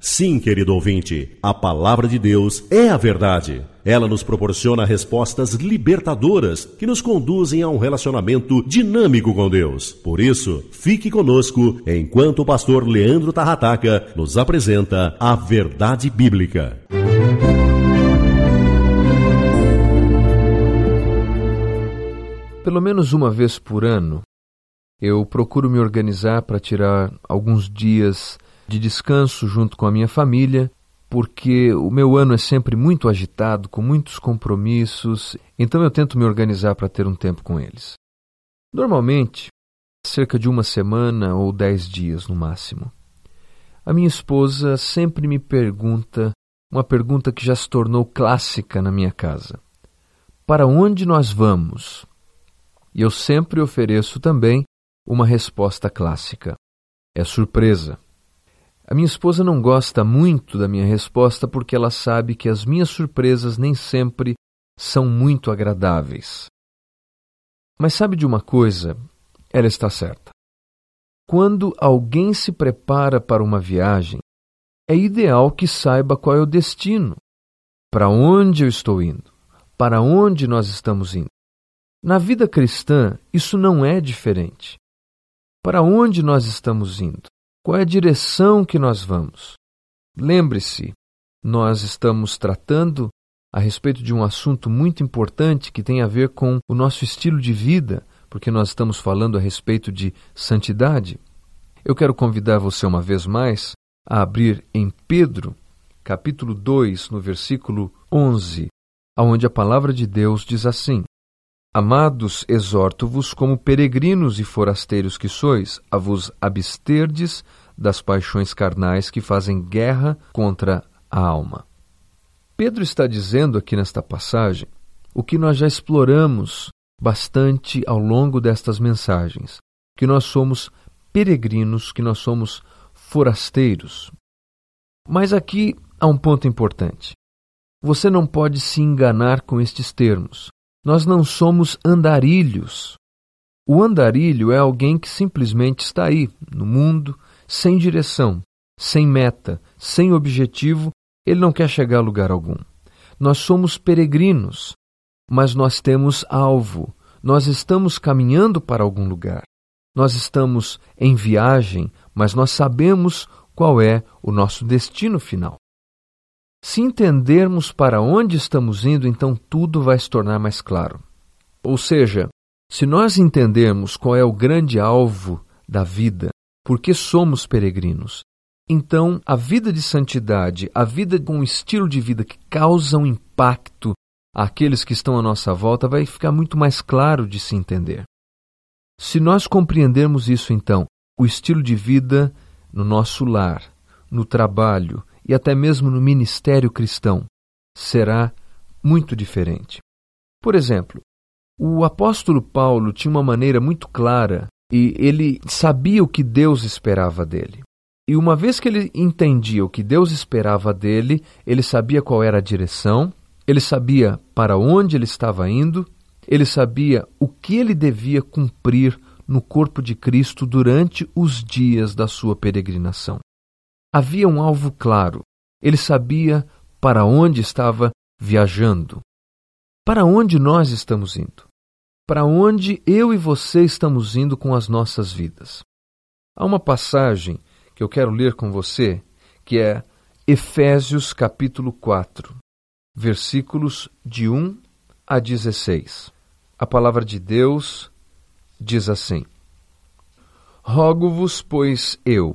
Sim, querido ouvinte, a palavra de Deus é a verdade. Ela nos proporciona respostas libertadoras que nos conduzem a um relacionamento dinâmico com Deus. Por isso, fique conosco enquanto o pastor Leandro Tarrataca nos apresenta a verdade bíblica. Pelo menos uma vez por ano, eu procuro me organizar para tirar alguns dias de descanso junto com a minha família, porque o meu ano é sempre muito agitado, com muitos compromissos, então eu tento me organizar para ter um tempo com eles. Normalmente, cerca de uma semana ou dez dias no máximo. A minha esposa sempre me pergunta uma pergunta que já se tornou clássica na minha casa: Para onde nós vamos? E eu sempre ofereço também uma resposta clássica: É surpresa. A minha esposa não gosta muito da minha resposta porque ela sabe que as minhas surpresas nem sempre são muito agradáveis. Mas sabe de uma coisa? Ela está certa. Quando alguém se prepara para uma viagem, é ideal que saiba qual é o destino, para onde eu estou indo, para onde nós estamos indo. Na vida cristã, isso não é diferente. Para onde nós estamos indo? Qual é a direção que nós vamos? Lembre-se, nós estamos tratando a respeito de um assunto muito importante que tem a ver com o nosso estilo de vida, porque nós estamos falando a respeito de santidade. Eu quero convidar você uma vez mais a abrir em Pedro, capítulo 2, no versículo 11, aonde a palavra de Deus diz assim: Amados, exorto-vos como peregrinos e forasteiros que sois, a vos absterdes das paixões carnais que fazem guerra contra a alma. Pedro está dizendo aqui nesta passagem o que nós já exploramos bastante ao longo destas mensagens, que nós somos peregrinos, que nós somos forasteiros. Mas aqui há um ponto importante. Você não pode se enganar com estes termos. Nós não somos andarilhos. O andarilho é alguém que simplesmente está aí, no mundo, sem direção, sem meta, sem objetivo, ele não quer chegar a lugar algum. Nós somos peregrinos, mas nós temos alvo, nós estamos caminhando para algum lugar. Nós estamos em viagem, mas nós sabemos qual é o nosso destino final. Se entendermos para onde estamos indo, então tudo vai se tornar mais claro. Ou seja, se nós entendermos qual é o grande alvo da vida, por que somos peregrinos, então a vida de santidade, a vida com um estilo de vida que causa um impacto àqueles que estão à nossa volta, vai ficar muito mais claro de se entender. Se nós compreendermos isso, então, o estilo de vida no nosso lar, no trabalho, e até mesmo no ministério cristão será muito diferente. Por exemplo, O apóstolo Paulo tinha uma maneira muito clara e ele sabia o que Deus esperava dele. E uma vez que ele entendia o que Deus esperava dele, ele sabia qual era a direção, ele sabia para onde ele estava indo, ele sabia o que ele devia cumprir no corpo de Cristo durante os dias da sua peregrinação. Havia um alvo claro, ele sabia para onde estava viajando. Para onde nós estamos indo? Para onde eu e você estamos indo com as nossas vidas? Há uma passagem que eu quero ler com você, que é Efésios capítulo 4, versículos de 1 a 16. A palavra de Deus diz assim: Rogo-vos, pois eu,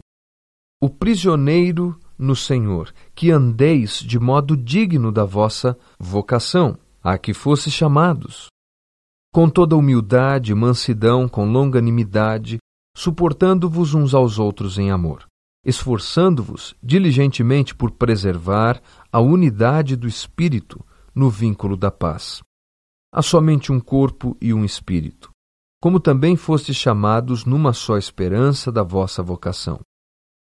o prisioneiro no Senhor, que andeis de modo digno da vossa vocação, a que fosse chamados, com toda humildade, mansidão, com longanimidade, suportando-vos uns aos outros em amor, esforçando-vos diligentemente por preservar a unidade do Espírito no vínculo da paz. Há somente um corpo e um espírito, como também fostes chamados numa só esperança da vossa vocação.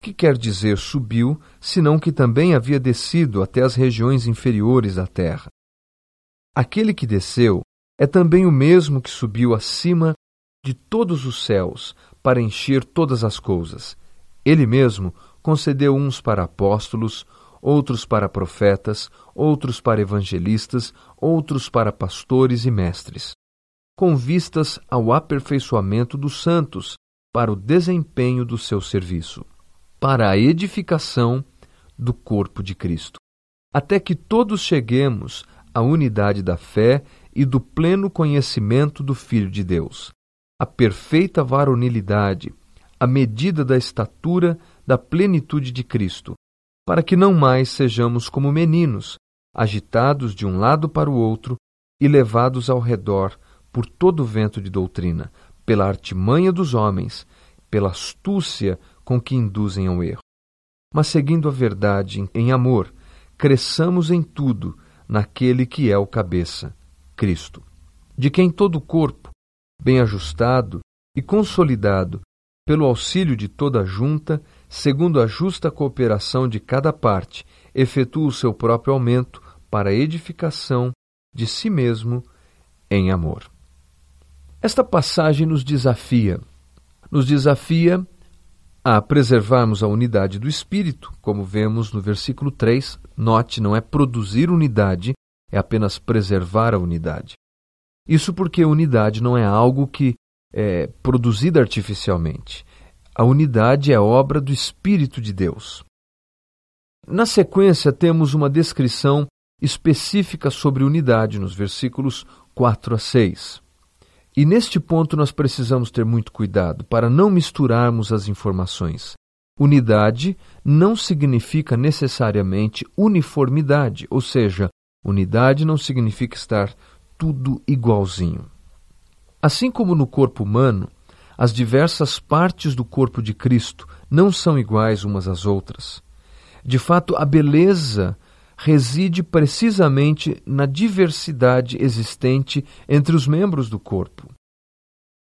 que quer dizer subiu, senão que também havia descido até as regiões inferiores da terra? Aquele que desceu é também o mesmo que subiu acima de todos os céus para encher todas as coisas. Ele mesmo concedeu uns para apóstolos, outros para profetas, outros para evangelistas, outros para pastores e mestres, com vistas ao aperfeiçoamento dos santos, para o desempenho do seu serviço, para a edificação do corpo de Cristo, até que todos cheguemos à unidade da fé e do pleno conhecimento do Filho de Deus, a perfeita varonilidade, a medida da estatura da plenitude de Cristo, para que não mais sejamos como meninos, agitados de um lado para o outro e levados ao redor por todo o vento de doutrina, pela artimanha dos homens, pela astúcia com que induzem ao erro. Mas seguindo a verdade em amor, cresçamos em tudo naquele que é o cabeça, Cristo, de quem todo o corpo, bem ajustado e consolidado pelo auxílio de toda a junta, segundo a justa cooperação de cada parte, efetua o seu próprio aumento para a edificação de si mesmo em amor. Esta passagem nos desafia, nos desafia a preservarmos a unidade do espírito, como vemos no versículo 3. Note, não é produzir unidade, é apenas preservar a unidade. Isso porque unidade não é algo que é produzida artificialmente. A unidade é obra do Espírito de Deus. Na sequência, temos uma descrição específica sobre unidade nos versículos 4 a 6. E neste ponto nós precisamos ter muito cuidado para não misturarmos as informações. Unidade não significa necessariamente uniformidade, ou seja, unidade não significa estar tudo igualzinho. Assim como no corpo humano, as diversas partes do corpo de Cristo não são iguais umas às outras. De fato, a beleza reside precisamente na diversidade existente entre os membros do corpo.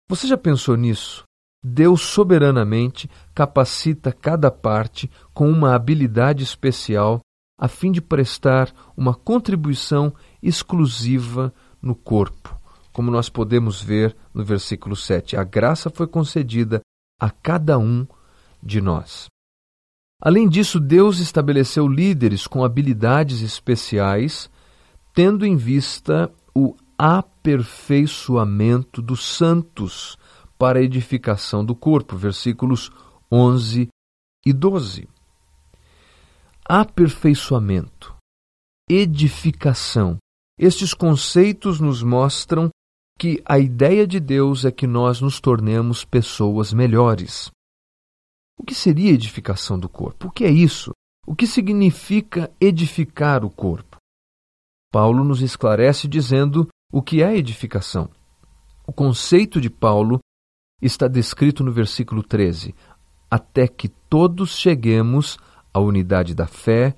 Você já pensou nisso? Deus soberanamente capacita cada parte com uma habilidade especial a fim de prestar uma contribuição exclusiva no corpo, como nós podemos ver no versículo 7. A graça foi concedida a cada um de nós. Além disso, Deus estabeleceu líderes com habilidades especiais, tendo em vista o aperfeiçoamento dos santos para a edificação do corpo. Versículos 11 e 12. Aperfeiçoamento, edificação. Estes conceitos nos mostram que a ideia de Deus é que nós nos tornemos pessoas melhores. O que seria edificação do corpo? O que é isso? O que significa edificar o corpo? Paulo nos esclarece dizendo o que é edificação. O conceito de Paulo está descrito no versículo 13: até que todos cheguemos à unidade da fé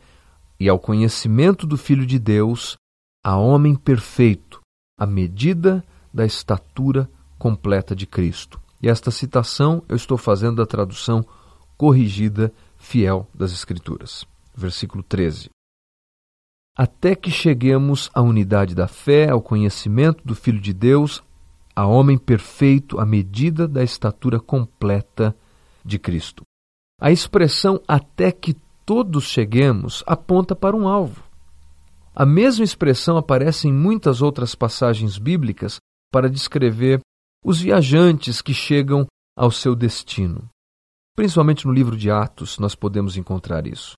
e ao conhecimento do Filho de Deus, a homem perfeito, à medida da estatura completa de Cristo. E esta citação eu estou fazendo da tradução corrigida fiel das Escrituras. Versículo 13. Até que cheguemos à unidade da fé, ao conhecimento do Filho de Deus, a homem perfeito, à medida da estatura completa de Cristo. A expressão até que todos cheguemos aponta para um alvo. A mesma expressão aparece em muitas outras passagens bíblicas para descrever os viajantes que chegam ao seu destino. Principalmente no livro de Atos, nós podemos encontrar isso.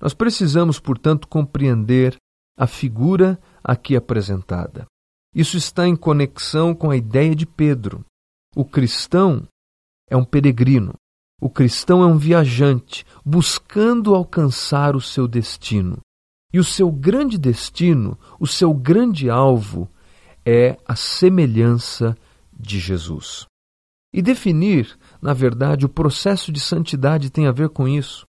Nós precisamos, portanto, compreender a figura aqui apresentada. Isso está em conexão com a ideia de Pedro. O cristão é um peregrino. O cristão é um viajante buscando alcançar o seu destino. E o seu grande destino, o seu grande alvo, é a semelhança de Jesus. E definir, na verdade, o processo de santidade tem a ver com isso.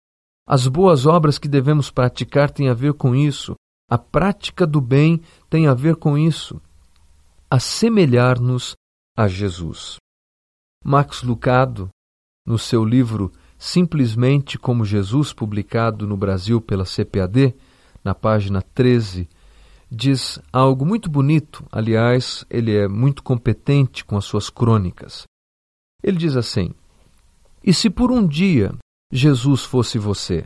As boas obras que devemos praticar têm a ver com isso. A prática do bem tem a ver com isso. Assemelhar-nos a Jesus. Max Lucado, no seu livro Simplesmente como Jesus, publicado no Brasil pela CPAD, na página 13, diz algo muito bonito. Aliás, ele é muito competente com as suas crônicas. Ele diz assim: E se por um dia Jesus fosse você?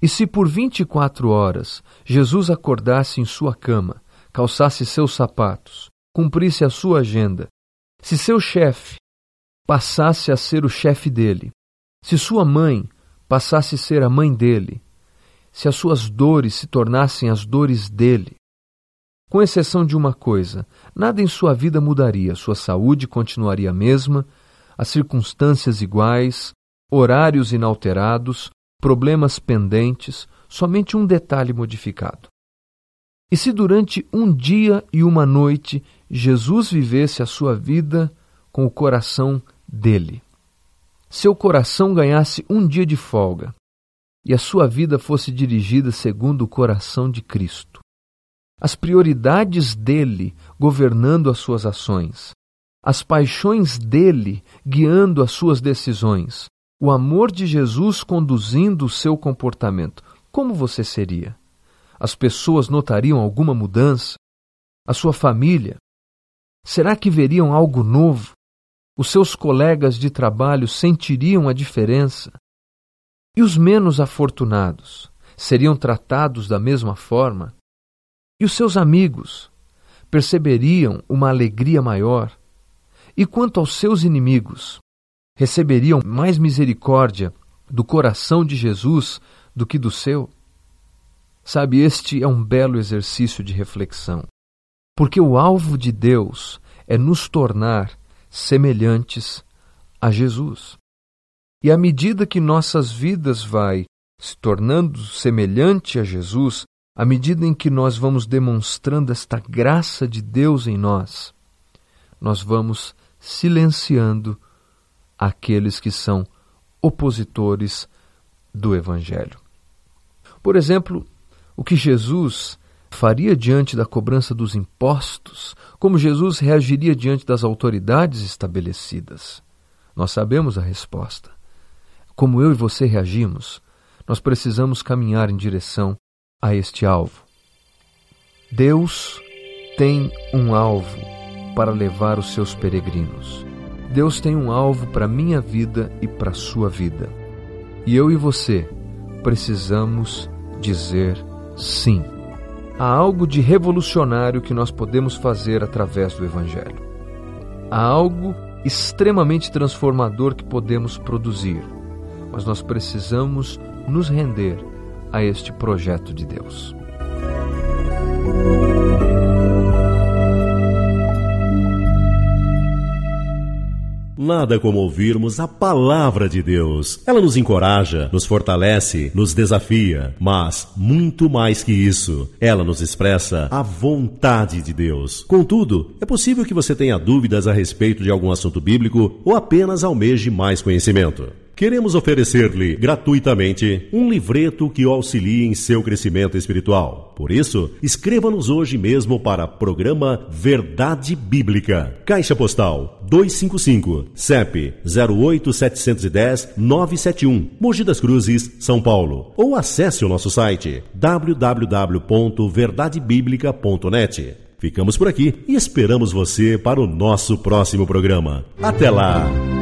E se por 24 horas Jesus acordasse em sua cama, calçasse seus sapatos, cumprisse a sua agenda, se seu chefe passasse a ser o chefe dele, se sua mãe passasse a ser a mãe dele, se as suas dores se tornassem as dores dele, com exceção de uma coisa, nada em sua vida mudaria, sua saúde continuaria a mesma, as circunstâncias iguais, horários inalterados, problemas pendentes, somente um detalhe modificado. E se durante um dia e uma noite Jesus vivesse a sua vida com o coração dele? Seu coração ganhasse um dia de folga e a sua vida fosse dirigida segundo o coração de Cristo. As prioridades dele governando as suas ações, as paixões dele guiando as suas decisões, o amor de Jesus conduzindo o seu comportamento, como você seria? As pessoas notariam alguma mudança? A sua família? Será que veriam algo novo? Os seus colegas de trabalho sentiriam a diferença? E os menos afortunados seriam tratados da mesma forma? E os seus amigos perceberiam uma alegria maior? E quanto aos seus inimigos, receberiam mais misericórdia do coração de Jesus do que do seu? Sabe, este é um belo exercício de reflexão, porque o alvo de Deus é nos tornar semelhantes a Jesus. E à medida que nossas vidas vai se tornando semelhante a Jesus, à medida em que nós vamos demonstrando esta graça de Deus em nós, nós vamos silenciando aqueles que são opositores do Evangelho. Por exemplo, o que Jesus faria diante da cobrança dos impostos, como Jesus reagiria diante das autoridades estabelecidas. Nós sabemos a resposta. Como eu e você reagimos, nós precisamos caminhar em direção a este alvo. Deus tem um alvo para levar os seus peregrinos. Deus tem um alvo para minha vida e para sua vida. E eu e você precisamos dizer sim. Há algo de revolucionário que nós podemos fazer através do Evangelho. Há algo extremamente transformador que podemos produzir, mas nós precisamos nos render a este projeto de Deus. Nada como ouvirmos a palavra de Deus. Ela nos encoraja, nos fortalece, nos desafia, mas muito mais que isso, ela nos expressa a vontade de Deus. Contudo, é possível que você tenha dúvidas a respeito de algum assunto bíblico ou apenas almeje mais conhecimento. Queremos oferecer-lhe gratuitamente um livreto que o auxilie em seu crescimento espiritual. Por isso, escreva-nos hoje mesmo para programa Verdade Bíblica. Caixa Postal 255, CEP 08710 971, Mogi das Cruzes, São Paulo. Ou acesse o nosso site www.verdadebiblica.net. Ficamos por aqui e esperamos você para o nosso próximo programa. Até lá!